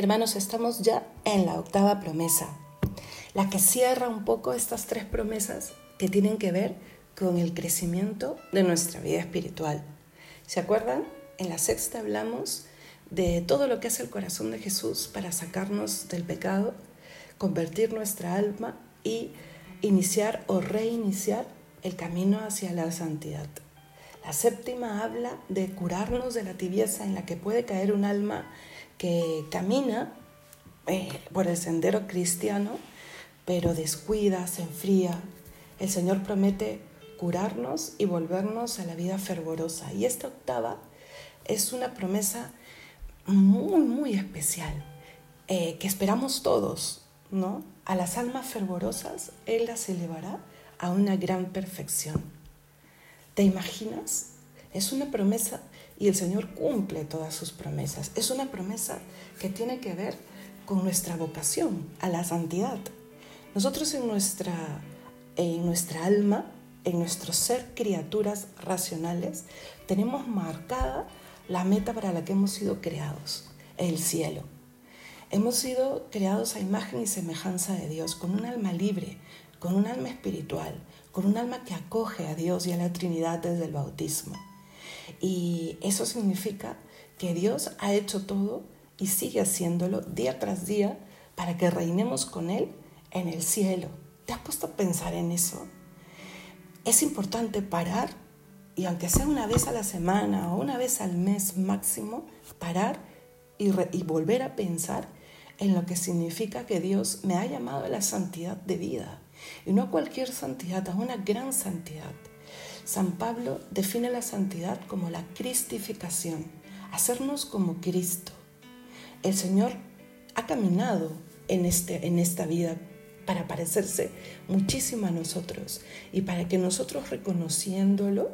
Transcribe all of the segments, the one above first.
Hermanos, estamos ya en la octava promesa, la que cierra un poco estas tres promesas que tienen que ver con el crecimiento de nuestra vida espiritual. ¿Se acuerdan? En la sexta hablamos de todo lo que hace el corazón de Jesús para sacarnos del pecado, convertir nuestra alma y iniciar o reiniciar el camino hacia la santidad. La séptima habla de curarnos de la tibieza en la que puede caer un alma que camina eh, por el sendero cristiano, pero descuida, se enfría. El Señor promete curarnos y volvernos a la vida fervorosa. Y esta octava es una promesa muy, muy especial, eh, que esperamos todos, ¿no? A las almas fervorosas Él las elevará a una gran perfección. ¿Te imaginas? Es una promesa y el Señor cumple todas sus promesas. Es una promesa que tiene que ver con nuestra vocación a la santidad. Nosotros en nuestra, en nuestra alma, en nuestro ser criaturas racionales, tenemos marcada la meta para la que hemos sido creados, el cielo. Hemos sido creados a imagen y semejanza de Dios, con un alma libre, con un alma espiritual, con un alma que acoge a Dios y a la Trinidad desde el bautismo. Y eso significa que Dios ha hecho todo y sigue haciéndolo día tras día para que reinemos con Él en el cielo. ¿Te has puesto a pensar en eso? Es importante parar y aunque sea una vez a la semana o una vez al mes máximo, parar y, volver a pensar en lo que significa que Dios me ha llamado a la santidad de vida. Y no cualquier santidad, a una gran santidad. San Pablo define la santidad como la cristificación, hacernos como Cristo. El Señor ha caminado en, este, en esta vida para parecerse muchísimo a nosotros y para que nosotros reconociéndolo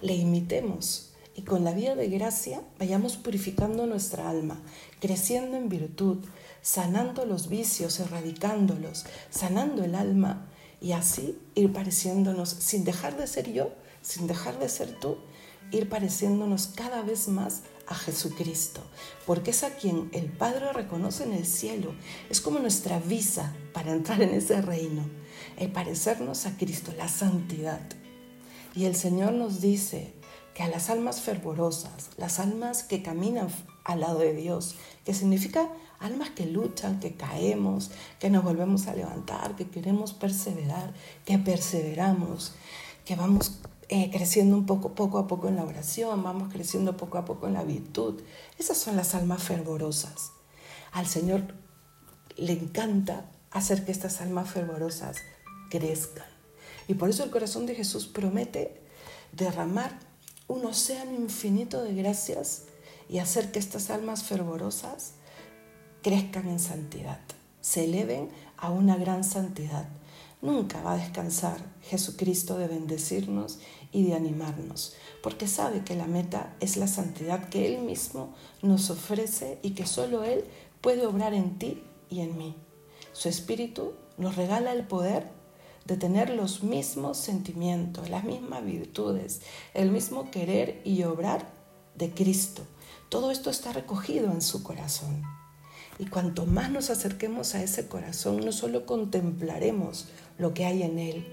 le imitemos y con la vida de gracia vayamos purificando nuestra alma, creciendo en virtud, sanando los vicios, erradicándolos, sanando el alma y así ir pareciéndonos, sin dejar de ser yo, sin dejar de ser tú, ir pareciéndonos cada vez más a Jesucristo, porque es a quien el Padre reconoce en el cielo, es como nuestra visa para entrar en ese reino, el parecernos a Cristo, la santidad. Y el Señor nos dice que a las almas fervorosas, las almas que caminan al lado de Dios, que significa almas que luchan, que caemos, que nos volvemos a levantar, que queremos perseverar, que perseveramos, que vamos eh, creciendo un poco, poco a poco en la oración, vamos creciendo poco a poco en la virtud. Esas son las almas fervorosas. Al Señor le encanta hacer que estas almas fervorosas crezcan. Y por eso el corazón de Jesús promete derramar un océano infinito de gracias y hacer que estas almas fervorosas crezcan en santidad, se eleven a una gran santidad. Nunca va a descansar Jesucristo de bendecirnos y de animarnos, porque sabe que la meta es la santidad que Él mismo nos ofrece y que solo Él puede obrar en ti y en mí. Su Espíritu nos regala el poder de tener los mismos sentimientos, las mismas virtudes, el mismo querer y obrar de Cristo. Todo esto está recogido en su corazón. Y cuanto más nos acerquemos a ese corazón, no solo contemplaremos lo que hay en él,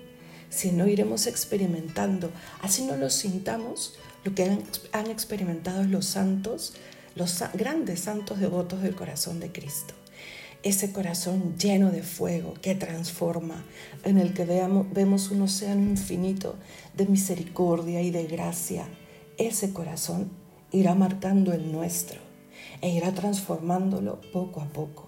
sino iremos experimentando, así no lo sintamos, lo que han, han experimentado los santos, los grandes santos devotos del corazón de Cristo. Ese corazón lleno de fuego que transforma, en el que veamos, vemos un océano infinito de misericordia y de gracia, ese corazón irá marcando el nuestro e irá transformándolo poco a poco.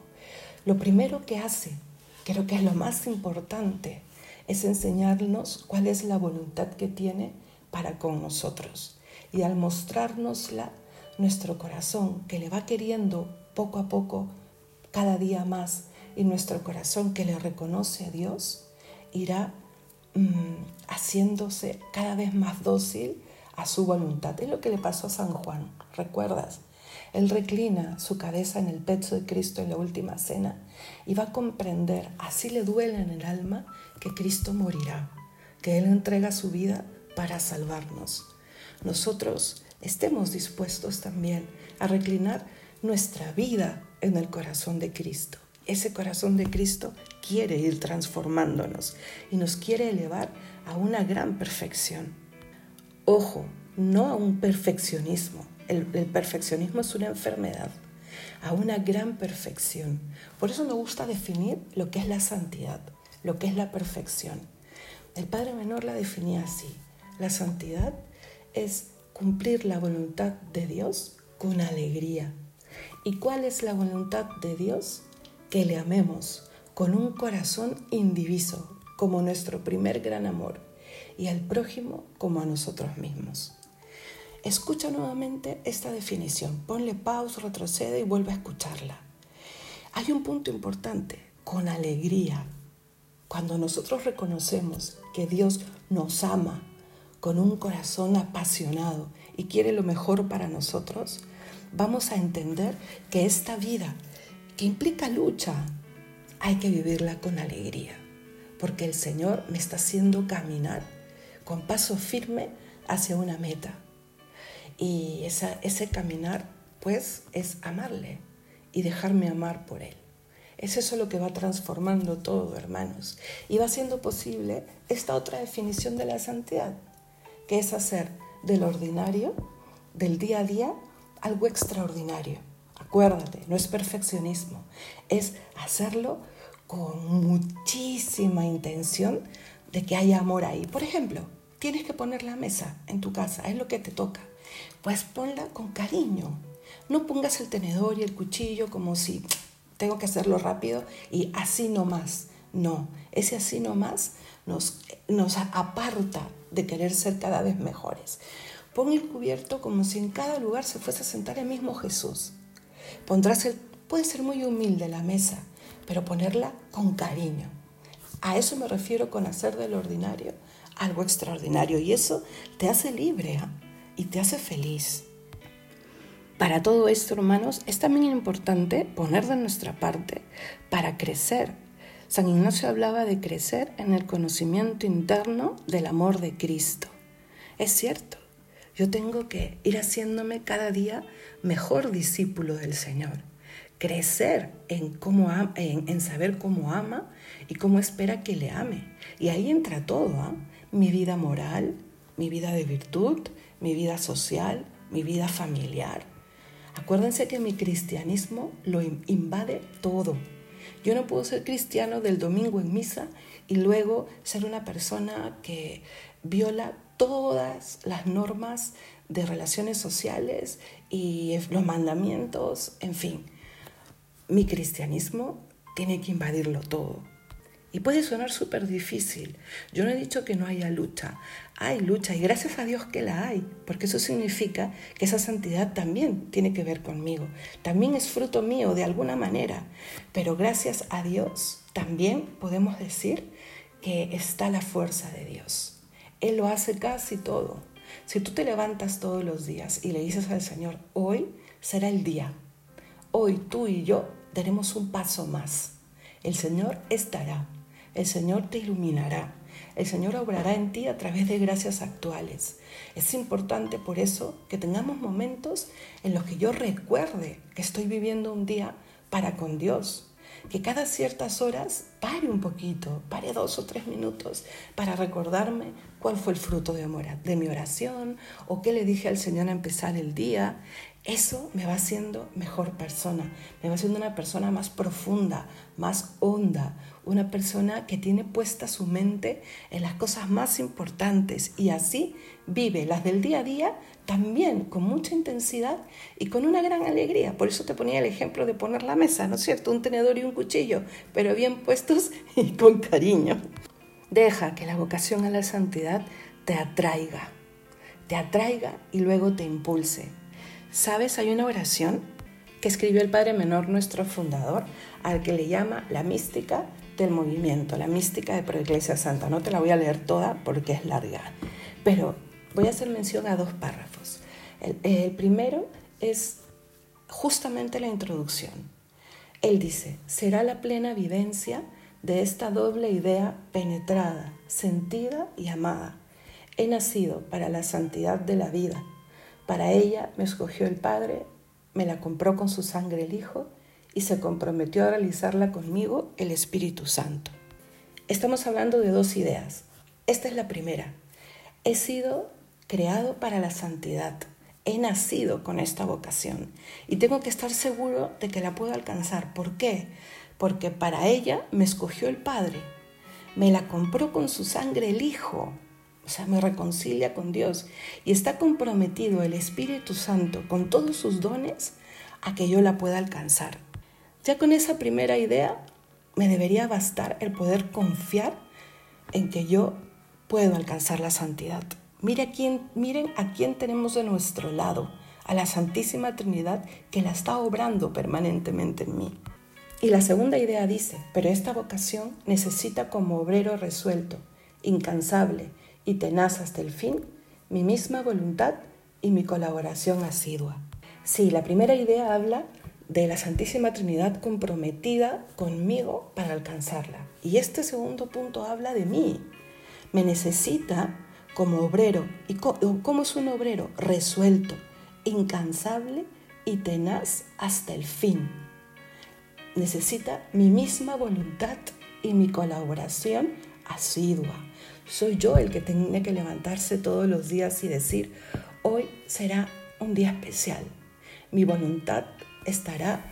Lo primero que hace, creo que es lo más importante, es enseñarnos cuál es la voluntad que tiene para con nosotros. Y al mostrárnosla, nuestro corazón, que le va queriendo poco a poco, cada día más y nuestro corazón que le reconoce a Dios irá mm, haciéndose cada vez más dócil a su voluntad. Es lo que le pasó a San Juan, ¿recuerdas? Él reclina su cabeza en el pecho de Cristo en la última cena y va a comprender, así le duele en el alma, que Cristo morirá, que Él entrega su vida para salvarnos. Nosotros estemos dispuestos también a reclinar nuestra vida en el corazón de Cristo. Ese corazón de Cristo quiere ir transformándonos y nos quiere elevar a una gran perfección. Ojo, no a un perfeccionismo. El, perfeccionismo es una enfermedad, a una gran perfección. Por eso me gusta definir lo que es la santidad, lo que es la perfección. El Padre Menor la definía así. La santidad es cumplir la voluntad de Dios con alegría. ¿Y cuál es la voluntad de Dios? que le amemos con un corazón indiviso, como nuestro primer gran amor, y al prójimo como a nosotros mismos. Escucha nuevamente esta definición, ponle pausa, retrocede y vuelve a escucharla. Hay un punto importante, con alegría. Cuando nosotros reconocemos que Dios nos ama con un corazón apasionado y quiere lo mejor para nosotros, vamos a entender que esta vida que implica lucha, hay que vivirla con alegría, porque el Señor me está haciendo caminar con paso firme hacia una meta. Y ese caminar, pues, es amarle y dejarme amar por Él. Es eso lo que va transformando todo, hermanos. Y va siendo posible esta otra definición de la santidad, que es hacer del ordinario, del día a día, algo extraordinario. Acuérdate, no es perfeccionismo, es hacerlo con muchísima intención de que haya amor ahí. Por ejemplo, tienes que poner la mesa en tu casa, es lo que te toca. Pues ponla con cariño. No pongas el tenedor y el cuchillo como si tengo que hacerlo rápido y así nomás. No, ese así nomás nos, nos aparta de querer ser cada vez mejores. Pon el cubierto como si en cada lugar se fuese a sentar el mismo Jesús. Pondrás el, puede ser muy humilde la mesa, pero ponerla con cariño. A eso me refiero con hacer del ordinario algo extraordinario y eso te hace libre ¿ah? Y te hace feliz. Para todo esto, hermanos, es también importante poner de nuestra parte para crecer. San Ignacio hablaba de crecer en el conocimiento interno del amor de Cristo. Es cierto, yo tengo que ir haciéndome cada día mejor discípulo del Señor. Crecer en, saber cómo ama y cómo espera que le ame. Y ahí entra todo, ¿ah? mi vida moral, mi vida de virtud, mi vida social, mi vida familiar. Acuérdense que mi cristianismo lo invade todo. Yo no puedo ser cristiano del domingo en misa y luego ser una persona que viola todas las normas de relaciones sociales y los mandamientos, en fin. Mi cristianismo tiene que invadirlo todo. Y puede sonar súper difícil. Yo no he dicho que no haya lucha. Hay lucha y gracias a Dios que la hay, porque eso significa que esa santidad también tiene que ver conmigo. También es fruto mío de alguna manera. Pero gracias a Dios también podemos decir que está la fuerza de Dios. Él lo hace casi todo. Si tú te levantas todos los días y le dices al Señor, hoy será el día, hoy tú y yo daremos un paso más. El Señor estará, el Señor te iluminará, el Señor obrará en ti a través de gracias actuales. Es importante por eso que tengamos momentos en los que yo recuerde que estoy viviendo un día para con Dios, que cada ciertas horas pare un poquito, pare dos o tres minutos para recordarme cuál fue el fruto de, mi oración o qué le dije al Señor a empezar el día. Eso me va haciendo mejor persona, me va haciendo una persona más profunda, más honda, una persona que tiene puesta su mente en las cosas más importantes y así vive las del día a día también con mucha intensidad y con una gran alegría. Por eso te ponía el ejemplo de poner la mesa, ¿no es cierto? Un tenedor y un cuchillo, pero bien puestos y con cariño. Deja que la vocación a la santidad te atraiga, te atraiga y luego te impulse. ¿Sabes? Hay una oración que escribió el Padre Menor, nuestro fundador, al que le llama la mística del movimiento, la mística de Proiglesia Santa. No te la voy a leer toda porque es larga, pero Voy a hacer mención a dos párrafos. El, primero es justamente la introducción. Él dice, será la plena vivencia de esta doble idea penetrada, sentida y amada. He nacido para la santidad de la vida. Para ella me escogió el Padre, me la compró con su sangre el Hijo y se comprometió a realizarla conmigo el Espíritu Santo. Estamos hablando de dos ideas. Esta es la primera. He sido creado para la santidad. He nacido con esta vocación y tengo que estar seguro de que la puedo alcanzar. ¿Por qué? Porque para ella me escogió el Padre. Me la compró con su sangre el Hijo. O sea, me reconcilia con Dios. Y está comprometido el Espíritu Santo con todos sus dones a que yo la pueda alcanzar. Ya con esa primera idea me debería bastar el poder confiar en que yo puedo alcanzar la santidad. Mire quién, miren a quién tenemos de nuestro lado, a la Santísima Trinidad que la está obrando permanentemente en mí. Y la segunda idea dice, pero esta vocación necesita como obrero resuelto, incansable y tenaz hasta el fin, mi misma voluntad y mi colaboración asidua. Sí, la primera idea habla de la Santísima Trinidad comprometida conmigo para alcanzarla. Y este segundo punto habla de mí. Me necesita como obrero. ¿Y cómo es un obrero? Resuelto, incansable y tenaz hasta el fin. Necesita mi misma voluntad y mi colaboración asidua. Soy yo el que tiene que levantarse todos los días y decir, hoy será un día especial. Mi voluntad estará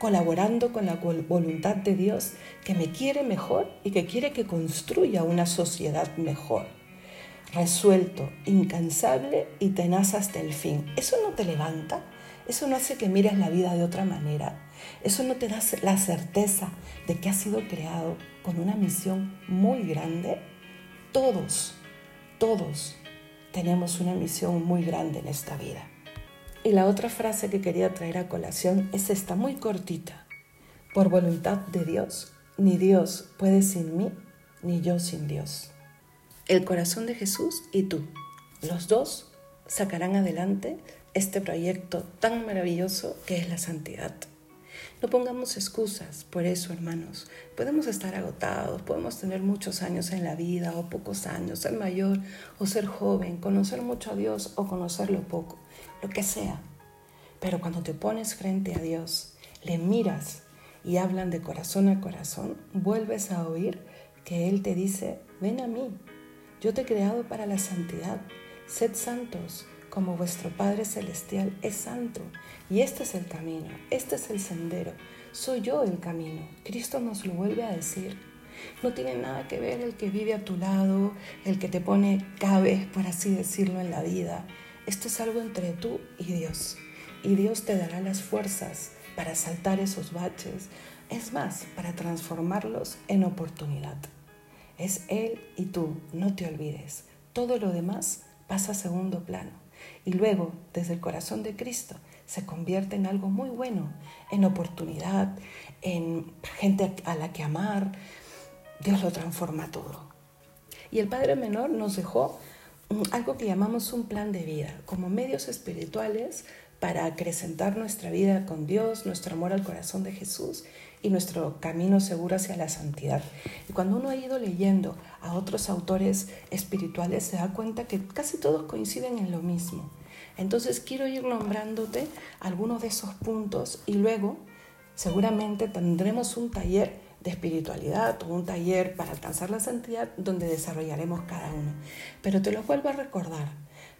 colaborando con la voluntad de Dios que me quiere mejor y que quiere que construya una sociedad mejor. Resuelto, incansable y tenaz hasta el fin. ¿Eso no te levanta? ¿Eso no hace que mires la vida de otra manera? ¿Eso no te da la certeza de que has sido creado con una misión muy grande? Todos, todos tenemos una misión muy grande en esta vida. Y la otra frase que quería traer a colación es esta, muy cortita. Por voluntad de Dios, ni Dios puede sin mí, ni yo sin Dios. El corazón de Jesús y tú, los dos sacarán adelante este proyecto tan maravilloso que es la santidad. No pongamos excusas por eso, hermanos. Podemos estar agotados, podemos tener muchos años en la vida o pocos años, ser mayor o ser joven, conocer mucho a Dios o conocerlo poco, lo que sea. Pero cuando te pones frente a Dios, le miras y hablan de corazón a corazón, vuelves a oír que Él te dice, ven a mí, yo te he creado para la santidad, sed santos como vuestro Padre Celestial es santo. Y este es el camino, este es el sendero. Soy yo el camino. Cristo nos lo vuelve a decir. No tiene nada que ver el que vive a tu lado, el que te pone cabe, por así decirlo, en la vida. Esto es algo entre tú y Dios. Y Dios te dará las fuerzas para saltar esos baches. Es más, para transformarlos en oportunidad. Es Él y tú, no te olvides. Todo lo demás pasa a segundo plano y luego desde el corazón de Cristo se convierte en algo muy bueno, en oportunidad, en gente a la que amar. Dios lo transforma todo. Y el Padre Menor nos dejó algo que llamamos un plan de vida, como medios espirituales para acrecentar nuestra vida con Dios, nuestro amor al corazón de Jesús y nuestro camino seguro hacia la santidad. Y cuando uno ha ido leyendo a otros autores espirituales, se da cuenta que casi todos coinciden en lo mismo. Entonces quiero ir nombrándote algunos de esos puntos y luego seguramente tendremos un taller de espiritualidad o un taller para alcanzar la santidad donde desarrollaremos cada uno. Pero te lo vuelvo a recordar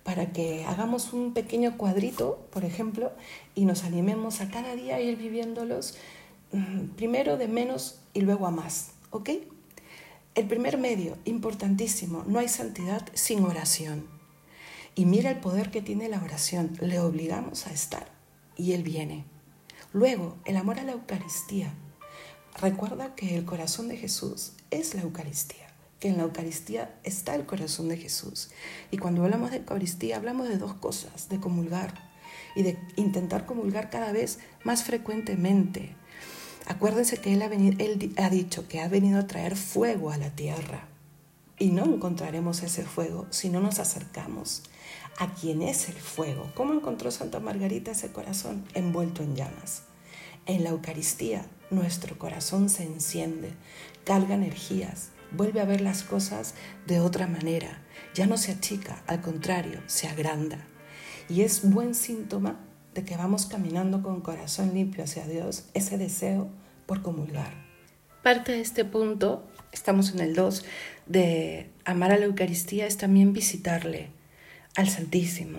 para que hagamos un pequeño cuadrito, por ejemplo, y nos animemos a cada día ir viviéndolos mm, primero de menos y luego a más, ¿ok? El primer medio, importantísimo, no hay santidad sin oración. Y mira el poder que tiene la oración, le obligamos a estar y Él viene. Luego, el amor a la Eucaristía. Recuerda que el corazón de Jesús es la Eucaristía que en la Eucaristía está el corazón de Jesús. Y cuando hablamos de Eucaristía hablamos de dos cosas, de comulgar y de intentar comulgar cada vez más frecuentemente. Acuérdense que él ha, dicho que ha venido a traer fuego a la tierra. Y no encontraremos ese fuego si no nos acercamos a quien es el fuego. ¿Cómo encontró Santa Margarita ese corazón envuelto en llamas? En la Eucaristía nuestro corazón se enciende, carga energías, vuelve a ver las cosas de otra manera. Ya no se achica, al contrario, se agranda. Y es buen síntoma de que vamos caminando con corazón limpio hacia Dios, ese deseo por comulgar. Parte de este punto, estamos en el 2, de amar a la Eucaristía es también visitarle al Santísimo.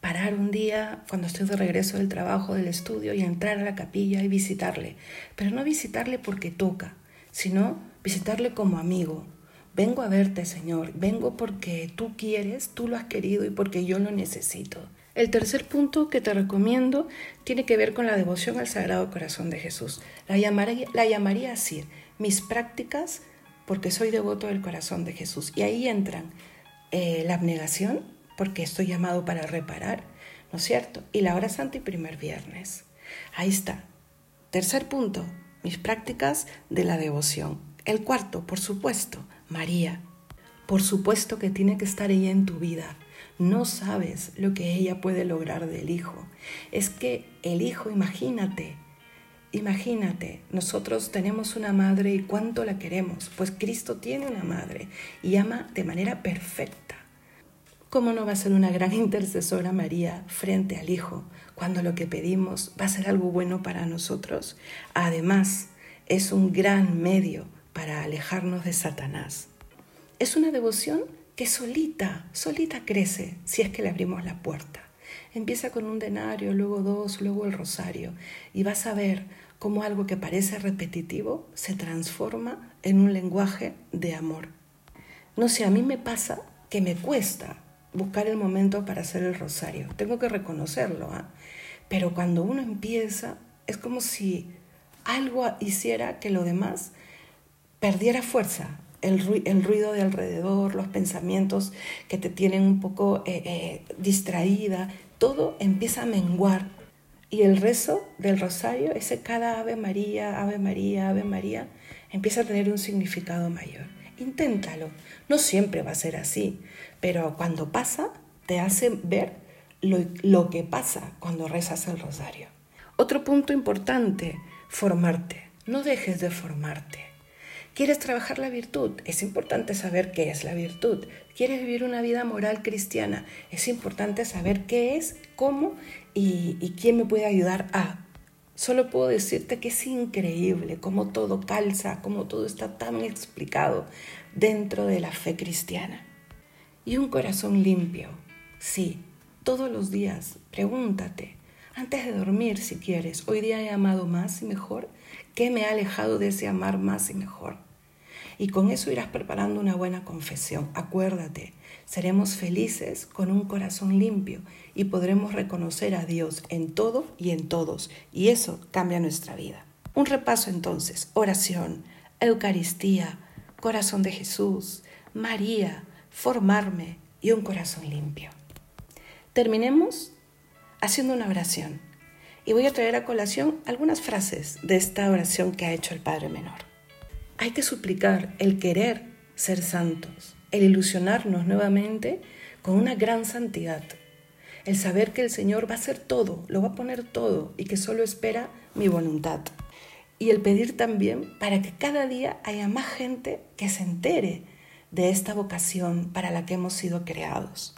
Parar un día cuando estoy de regreso del trabajo, del estudio y entrar a la capilla y visitarle. Pero no visitarle porque toca, sino visitarle como amigo. Vengo a verte, Señor. Vengo porque tú quieres, tú lo has querido y porque yo lo necesito. El tercer punto que te recomiendo tiene que ver con la devoción al Sagrado Corazón de Jesús. La llamaría, la llamaría así, mis prácticas porque soy devoto del corazón de Jesús. Y ahí entran eh, la abnegación, porque estoy llamado para reparar, ¿no es cierto? Y la hora santa y primer viernes. Ahí está. Tercer punto, mis prácticas de la devoción. El cuarto, por supuesto, María. Por supuesto que tiene que estar ella en tu vida. No sabes lo que ella puede lograr del Hijo. Es que el Hijo, imagínate, imagínate, nosotros tenemos una madre y cuánto la queremos, pues Cristo tiene una madre y ama de manera perfecta. ¿Cómo no va a ser una gran intercesora María frente al Hijo cuando lo que pedimos va a ser algo bueno para nosotros? Además, es un gran medio para alejarnos de Satanás. Es una devoción que solita, solita crece si es que le abrimos la puerta. Empieza con un denario, luego dos, luego el rosario, y vas a ver cómo algo que parece repetitivo se transforma en un lenguaje de amor. No sé, a mí me pasa que me cuesta buscar el momento para hacer el rosario, tengo que reconocerlo, ¿ah? pero cuando uno empieza es como si algo hiciera que lo demás perdiera fuerza, el, ruido de alrededor, los pensamientos que te tienen un poco eh, eh, distraída, todo empieza a menguar. Y el rezo del rosario, ese cada Ave María, Ave María, Ave María, empieza a tener un significado mayor. Inténtalo. No siempre va a ser así, pero cuando pasa, te hace ver lo, lo que pasa cuando rezas el rosario. Otro punto importante, formarte. No dejes de formarte. ¿Quieres trabajar la virtud? Es importante saber qué es la virtud. ¿Quieres vivir una vida moral cristiana? Es importante saber qué es, cómo y, quién me puede ayudar a. Solo puedo decirte que es increíble cómo todo calza, cómo todo está tan explicado dentro de la fe cristiana. Y un corazón limpio. Sí, todos los días, pregúntate, antes de dormir si quieres, hoy día he amado más y mejor, ¿qué me ha alejado de ese amar más y mejor? Y con eso irás preparando una buena confesión. Acuérdate, seremos felices con un corazón limpio y podremos reconocer a Dios en todo y en todos. Y eso cambia nuestra vida. Un repaso entonces, oración, Eucaristía, corazón de Jesús, María, formarme y un corazón limpio. Terminemos haciendo una oración y voy a traer a colación algunas frases de esta oración que ha hecho el Padre Menor. Hay que suplicar el querer ser santos, el ilusionarnos nuevamente con una gran santidad, el saber que el Señor va a hacer todo, lo va a poner todo y que solo espera mi voluntad. Y el pedir también para que cada día haya más gente que se entere de esta vocación para la que hemos sido creados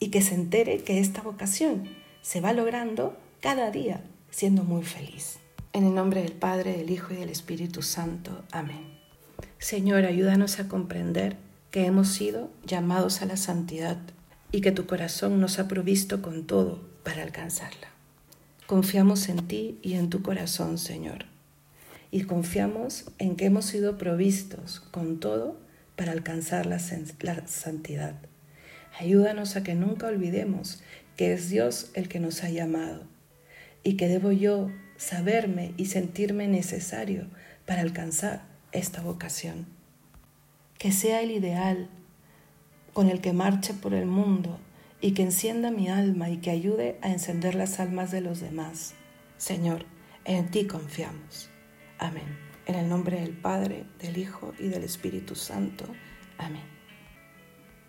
y que se entere que esta vocación se va logrando cada día siendo muy feliz. En el nombre del Padre, del Hijo y del Espíritu Santo. Amén. Señor, ayúdanos a comprender que hemos sido llamados a la santidad y que tu corazón nos ha provisto con todo para alcanzarla. Confiamos en ti y en tu corazón, Señor, y confiamos en que hemos sido provistos con todo para alcanzar la, la santidad. Ayúdanos a que nunca olvidemos que es Dios el que nos ha llamado y que debo yo saberme y sentirme necesario para alcanzar esta vocación. Que sea el ideal con el que marche por el mundo y que encienda mi alma y que ayude a encender las almas de los demás. Señor, en ti confiamos. Amén. En el nombre del Padre, del Hijo y del Espíritu Santo. Amén.